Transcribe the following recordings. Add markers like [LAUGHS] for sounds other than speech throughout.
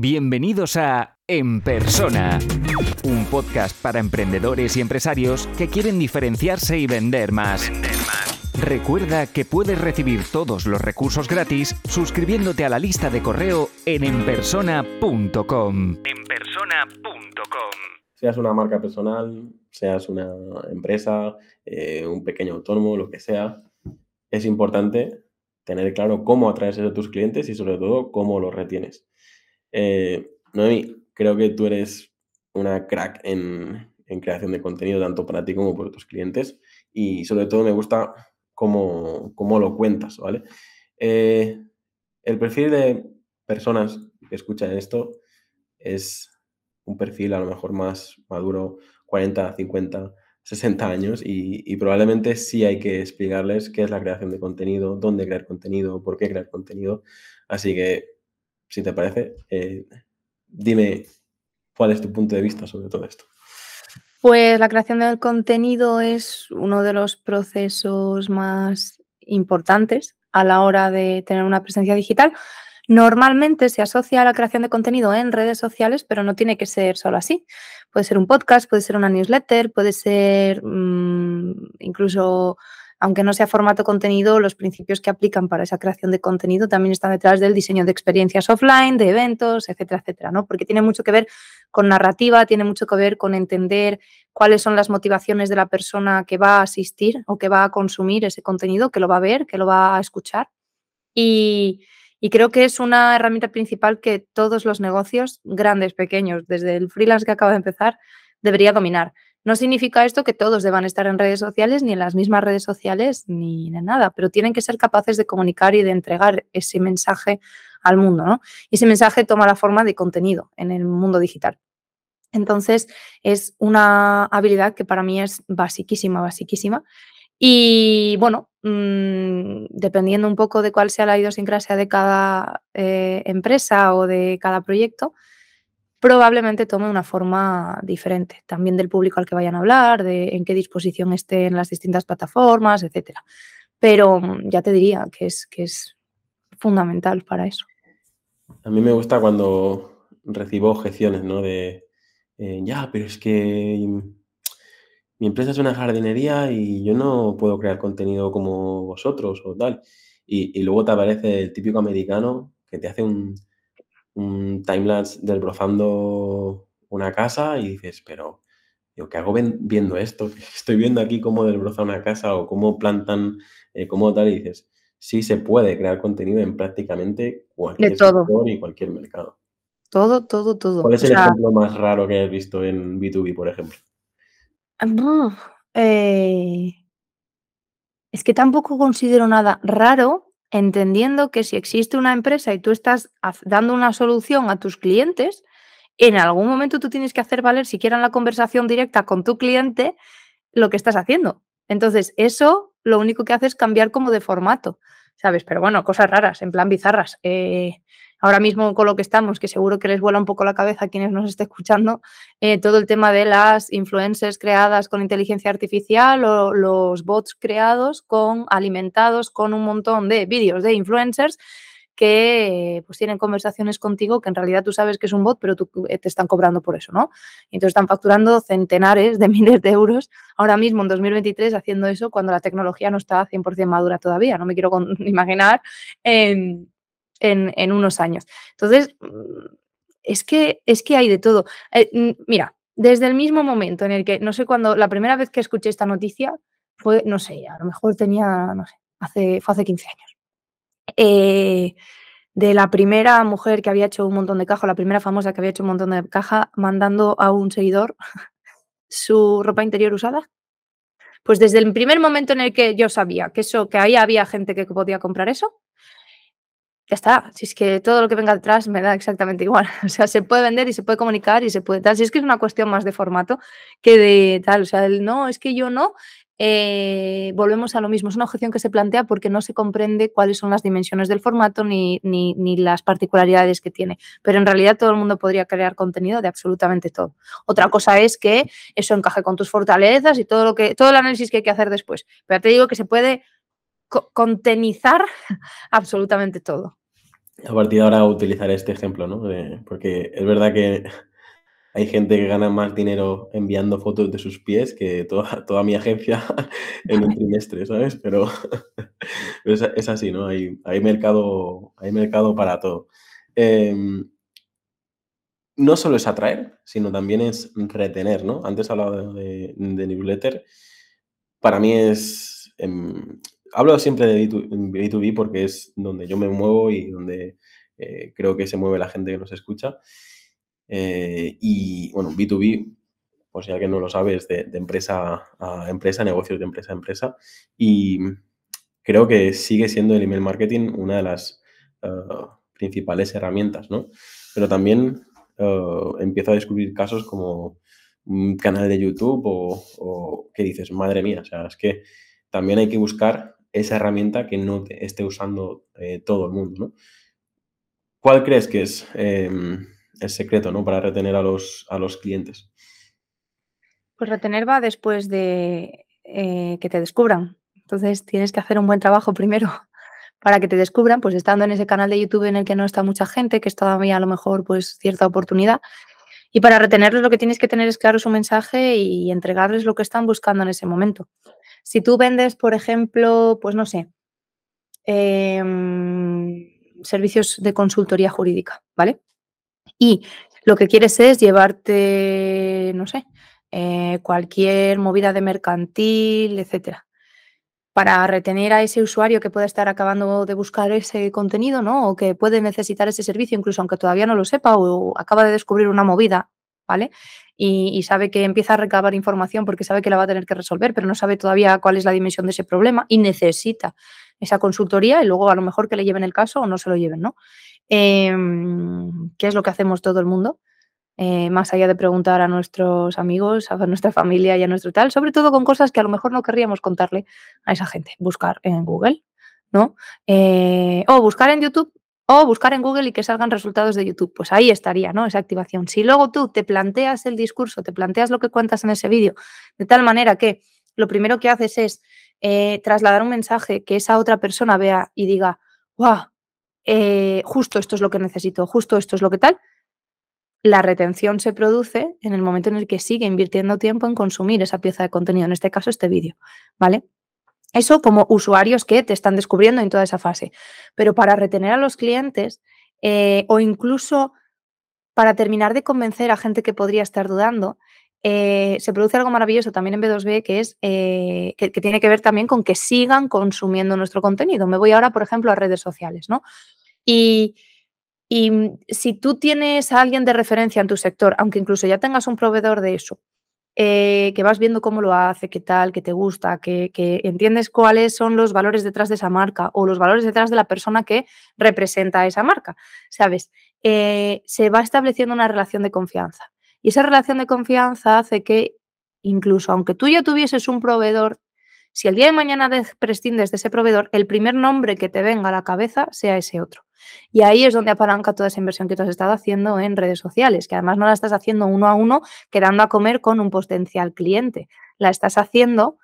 Bienvenidos a En Persona, un podcast para emprendedores y empresarios que quieren diferenciarse y vender más. Recuerda que puedes recibir todos los recursos gratis suscribiéndote a la lista de correo en enpersona.com. Enpersona.com. Seas una marca personal, seas una empresa, eh, un pequeño autónomo, lo que sea, es importante tener claro cómo atraes a tus clientes y sobre todo cómo los retienes. Eh, Noemi, creo que tú eres una crack en, creación de contenido, tanto para ti como para tus clientes. Y sobre todo me gusta cómo, lo cuentas, ¿vale? Eh, el perfil de personas que escuchan esto es un perfil a lo mejor más maduro, 40, 50, 60 años y, probablemente sí hay que explicarles qué es la creación de contenido, dónde crear contenido, por qué crear contenido. Así que si te parece, eh, dime cuál es tu punto de vista sobre todo esto. Pues la creación del contenido es uno de los procesos más importantes a la hora de tener una presencia digital. Normalmente se asocia a la creación de contenido en redes sociales, pero no tiene que ser solo así. Puede ser un podcast, puede ser una newsletter, puede ser mm, incluso aunque no sea formato contenido, los principios que aplican para esa creación de contenido también están detrás del diseño de experiencias offline, de eventos, etcétera, etcétera, ¿no? Porque tiene mucho que ver con narrativa, tiene mucho que ver con entender cuáles son las motivaciones de la persona que va a asistir o que va a consumir ese contenido, que lo va a ver, que lo va a escuchar. Y, y creo que es una herramienta principal que todos los negocios, grandes, pequeños, desde el freelance que acaba de empezar, debería dominar. No significa esto que todos deban estar en redes sociales, ni en las mismas redes sociales, ni de nada, pero tienen que ser capaces de comunicar y de entregar ese mensaje al mundo, ¿no? Y ese mensaje toma la forma de contenido en el mundo digital. Entonces, es una habilidad que para mí es basiquísima, basiquísima. Y bueno, mm, dependiendo un poco de cuál sea la idiosincrasia de cada eh, empresa o de cada proyecto, probablemente tome una forma diferente, también del público al que vayan a hablar, de en qué disposición estén las distintas plataformas, etcétera. Pero mm, ya te diría que es, que es fundamental para eso. A mí me gusta cuando recibo objeciones, ¿no? De, eh, ya, pero es que mi empresa es una jardinería y yo no puedo crear contenido como vosotros o tal. Y, y luego te aparece el típico americano que te hace un, un timelapse desbrozando una casa y dices, pero yo, ¿qué hago viendo esto? [LAUGHS] Estoy viendo aquí cómo desbroza una casa o cómo plantan, eh, cómo tal, y dices, sí se puede crear contenido en prácticamente cualquier sector y cualquier mercado. Todo, todo, todo. ¿Cuál es el ejemplo más raro que has visto en B2B, por ejemplo? Eh, es que tampoco considero nada raro, entendiendo que si existe una empresa y tú estás dando una solución a tus clientes, en algún momento tú tienes que hacer valer, siquiera en la conversación directa con tu cliente, lo que estás haciendo. Entonces, eso lo único que hace es cambiar como de formato, ¿sabes? Pero bueno, cosas raras, en plan bizarras. Eh, ahora mismo con lo que estamos, que seguro que les vuela un poco la cabeza a quienes nos estén escuchando, eh, todo el tema de las influencers creadas con inteligencia artificial o los bots creados con alimentados con un montón de vídeos de influencers que pues tienen conversaciones contigo que en realidad tú sabes que es un bot, pero tú, eh, te están cobrando por eso, ¿no? entonces están facturando centenares de [LAUGHS] miles de euros ahora mismo en 2023 haciendo eso cuando la tecnología no está 100% madura todavía. No me quiero [LAUGHS] imaginar en, unos años. Entonces, mm, es que, es que hay de todo. Eh, mira, desde el mismo momento en el que, no sé cuándo, la primera vez que escuché esta noticia fue, no sé, a lo mejor tenía, no sé, hace, fue hace 15 años. Eh, de la primera mujer que había hecho un montón de caja, la primera famosa que había hecho un montón de caja, mandando a un seguidor [LAUGHS] su ropa interior usada. Pues desde el primer momento en el que yo sabía que eso, que ahí había gente que podía comprar eso, ya está. Si es que todo lo que venga detrás me da exactamente igual. [LAUGHS] O sea, se puede vender y se puede comunicar y se puede tal. Si es que es una cuestión más de formato que de tal. O sea, el no, es que yo no. Eh, volvemos a lo mismo. Es una objeción que se plantea porque no se comprende cuáles son las dimensiones del formato ni, ni, ni, las particularidades que tiene. Pero en realidad todo el mundo podría crear contenido de absolutamente todo. Otra cosa es que eso encaje con tus fortalezas y todo lo que, todo el análisis que hay que hacer después. Pero te digo que se puede contenizar [LAUGHS] absolutamente todo. a partir de ahora utilizaré este ejemplo, ¿no? porque es verdad que [LAUGHS] hay gente que gana más dinero enviando fotos de sus pies que toda, [LAUGHS] toda mi agencia en un trimestre, ¿sabes? Pero, es, así, ¿no? Hay, hay, mercado, hay mercado para todo. Em, no solo es atraer, sino también es retener, ¿no? Antes hablaba de, newsletter. Para mí es... Em, hablo siempre de B2B porque es donde yo me muevo y donde eh, creo que se mueve la gente que nos escucha. Eh, y bueno, B2B, pues ya que no lo sabes, de, empresa a empresa, negocios de empresa a empresa. Y creo que sigue siendo el email marketing una de las eh, principales herramientas, ¿no? Pero también empiezo a descubrir casos como un canal de YouTube o, o que dices, madre mía, o sea, es que también hay que buscar esa herramienta que no esté usando eh, todo el mundo. ¿Cuál crees que es em, el secreto, ¿no? Para retener a los, a los clientes. Pues retener va después de eh, que te descubran. Entonces tienes que hacer un buen trabajo primero [LAUGHS] para que te descubran, pues estando en ese canal de YouTube en el que no está mucha gente, que es todavía a lo mejor pues cierta oportunidad. Y para retenerlos lo que tienes que tener es claro su mensaje y entregarles lo que están buscando en ese momento. Si tú vendes, por ejemplo, pues no sé, em, servicios de consultoría jurídica, ¿vale? Y lo que quieres es llevarte, no sé, eh, cualquier movida de mercantil, etcétera. Para retener a ese usuario que puede estar acabando de buscar ese contenido, ¿no? O que puede necesitar ese servicio, incluso aunque todavía no lo sepa o acaba de descubrir una movida, ¿vale? y, sabe que empieza a recabar información porque sabe que la va a tener que resolver, pero no sabe todavía cuál es la dimensión de ese problema y necesita esa consultoría y luego a lo mejor que le lleven el caso o no se lo lleven, ¿no? Em, ¿Qué es lo que hacemos todo el mundo? Eh, más allá de preguntar a nuestros amigos, a nuestra familia y a nuestro tal, sobre todo con cosas que a lo mejor no querríamos contarle a esa gente. Buscar en Google, ¿no? Eh, o buscar en YouTube o buscar en Google y que salgan resultados de YouTube. Pues ahí estaría, ¿no? Esa activación. Si luego tú te planteas el discurso, te planteas lo que cuentas en ese vídeo, de tal manera que lo primero que haces es eh, trasladar un mensaje que esa otra persona vea y diga, wow, justo esto es lo que necesito, justo esto es lo que tal, la retención se produce en el momento en el que sigue invirtiendo tiempo en consumir esa pieza de contenido, en este caso este vídeo, ¿vale? Eso como usuarios que te están descubriendo en toda esa fase. Pero para retener a los clientes eh, o incluso para terminar de convencer a gente que podría estar dudando, eh, se produce algo maravilloso también en B2B que es eh, que, tiene que ver también con que sigan consumiendo nuestro contenido. Me voy ahora, por ejemplo, a redes sociales, ¿no? Y, y si tú tienes a alguien de referencia en tu sector, aunque incluso ya tengas un proveedor de eso, eh, que vas viendo cómo lo hace, qué tal, qué te gusta, que, entiendes cuáles son los valores detrás de esa marca o los valores detrás de la persona que representa esa marca, ¿sabes? Eh, se va estableciendo una relación de confianza. Y esa relación de confianza hace que, incluso aunque tú ya tuvieses un proveedor, si el día de mañana prescindes de ese proveedor, el primer nombre que te venga a la cabeza sea ese otro. Y ahí es donde apalanca toda esa inversión que tú has estado haciendo en redes sociales, que además no la estás haciendo uno a uno quedando a comer con un potencial cliente, la estás haciendo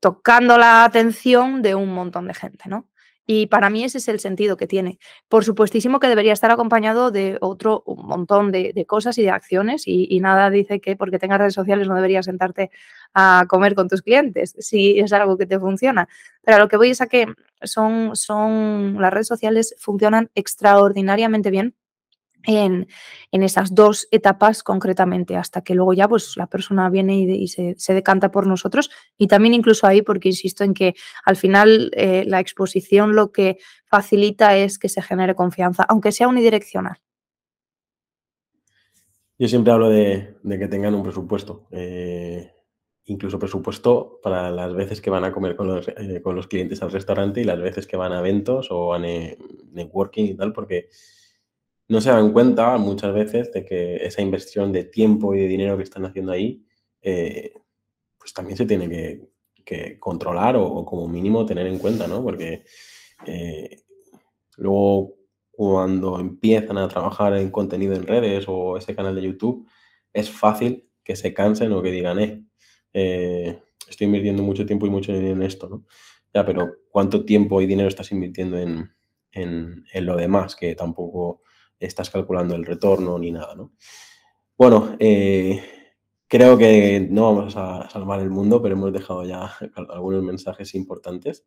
tocando la atención de un montón de gente, ¿no? Y para mí ese es el sentido que tiene. Por supuestísimo que debería estar acompañado de otro montón de, cosas y de acciones y, nada dice que porque tengas redes sociales no deberías sentarte a comer con tus clientes si es algo que te funciona. Pero lo que voy es a que son, son las redes sociales funcionan extraordinariamente bien en, esas dos etapas concretamente, hasta que luego ya pues la persona viene y, se, decanta por nosotros. Y también incluso ahí, porque insisto en que al final eh, la exposición lo que facilita es que se genere confianza, aunque sea unidireccional. Yo siempre hablo de, que tengan un presupuesto, eh, incluso presupuesto para las veces que van a comer con los, eh, con los clientes al restaurante y las veces que van a eventos o a networking y tal, porque no se dan cuenta muchas veces de que esa inversión de tiempo y de dinero que están haciendo ahí, eh, pues también se tiene que, controlar o, como mínimo tener en cuenta, ¿no? Porque eh, luego cuando empiezan a trabajar en contenido en redes o ese canal de YouTube, es fácil que se cansen o que digan, eh, eh estoy invirtiendo mucho tiempo y mucho dinero en esto, ¿no? Ya, pero ¿cuánto tiempo y dinero estás invirtiendo en, en, lo demás, que tampoco estás calculando el retorno ni nada, ¿no? Bueno, eh, creo que no vamos a salvar el mundo, pero hemos dejado ya [LAUGHS] algunos mensajes importantes.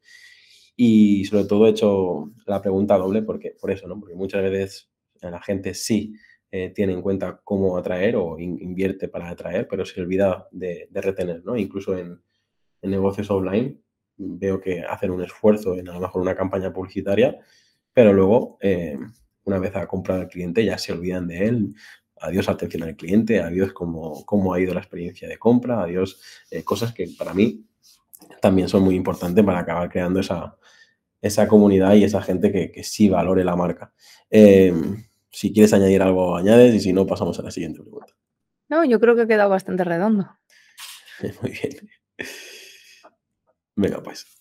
Y sobre todo he hecho la pregunta doble porque, por eso, ¿no? Porque muchas veces la gente sí eh, tiene en cuenta cómo atraer o invierte para atraer, pero se olvida de, retener, ¿no? Incluso en, negocios offline veo que hacen un esfuerzo en a lo mejor una campaña publicitaria, pero luego, eh, una vez ha comprado el cliente, ya se olvidan de él. Adiós atención al cliente, adiós cómo, cómo ha ido la experiencia de compra, adiós eh, cosas que para mí también son muy importantes para acabar creando esa, esa comunidad y esa gente que, que sí valore la marca. Em, si quieres añadir algo, añades y si no, pasamos a la siguiente pregunta. No, yo creo que ha quedado bastante redondo. [LAUGHS] Muy bien. Venga, pues.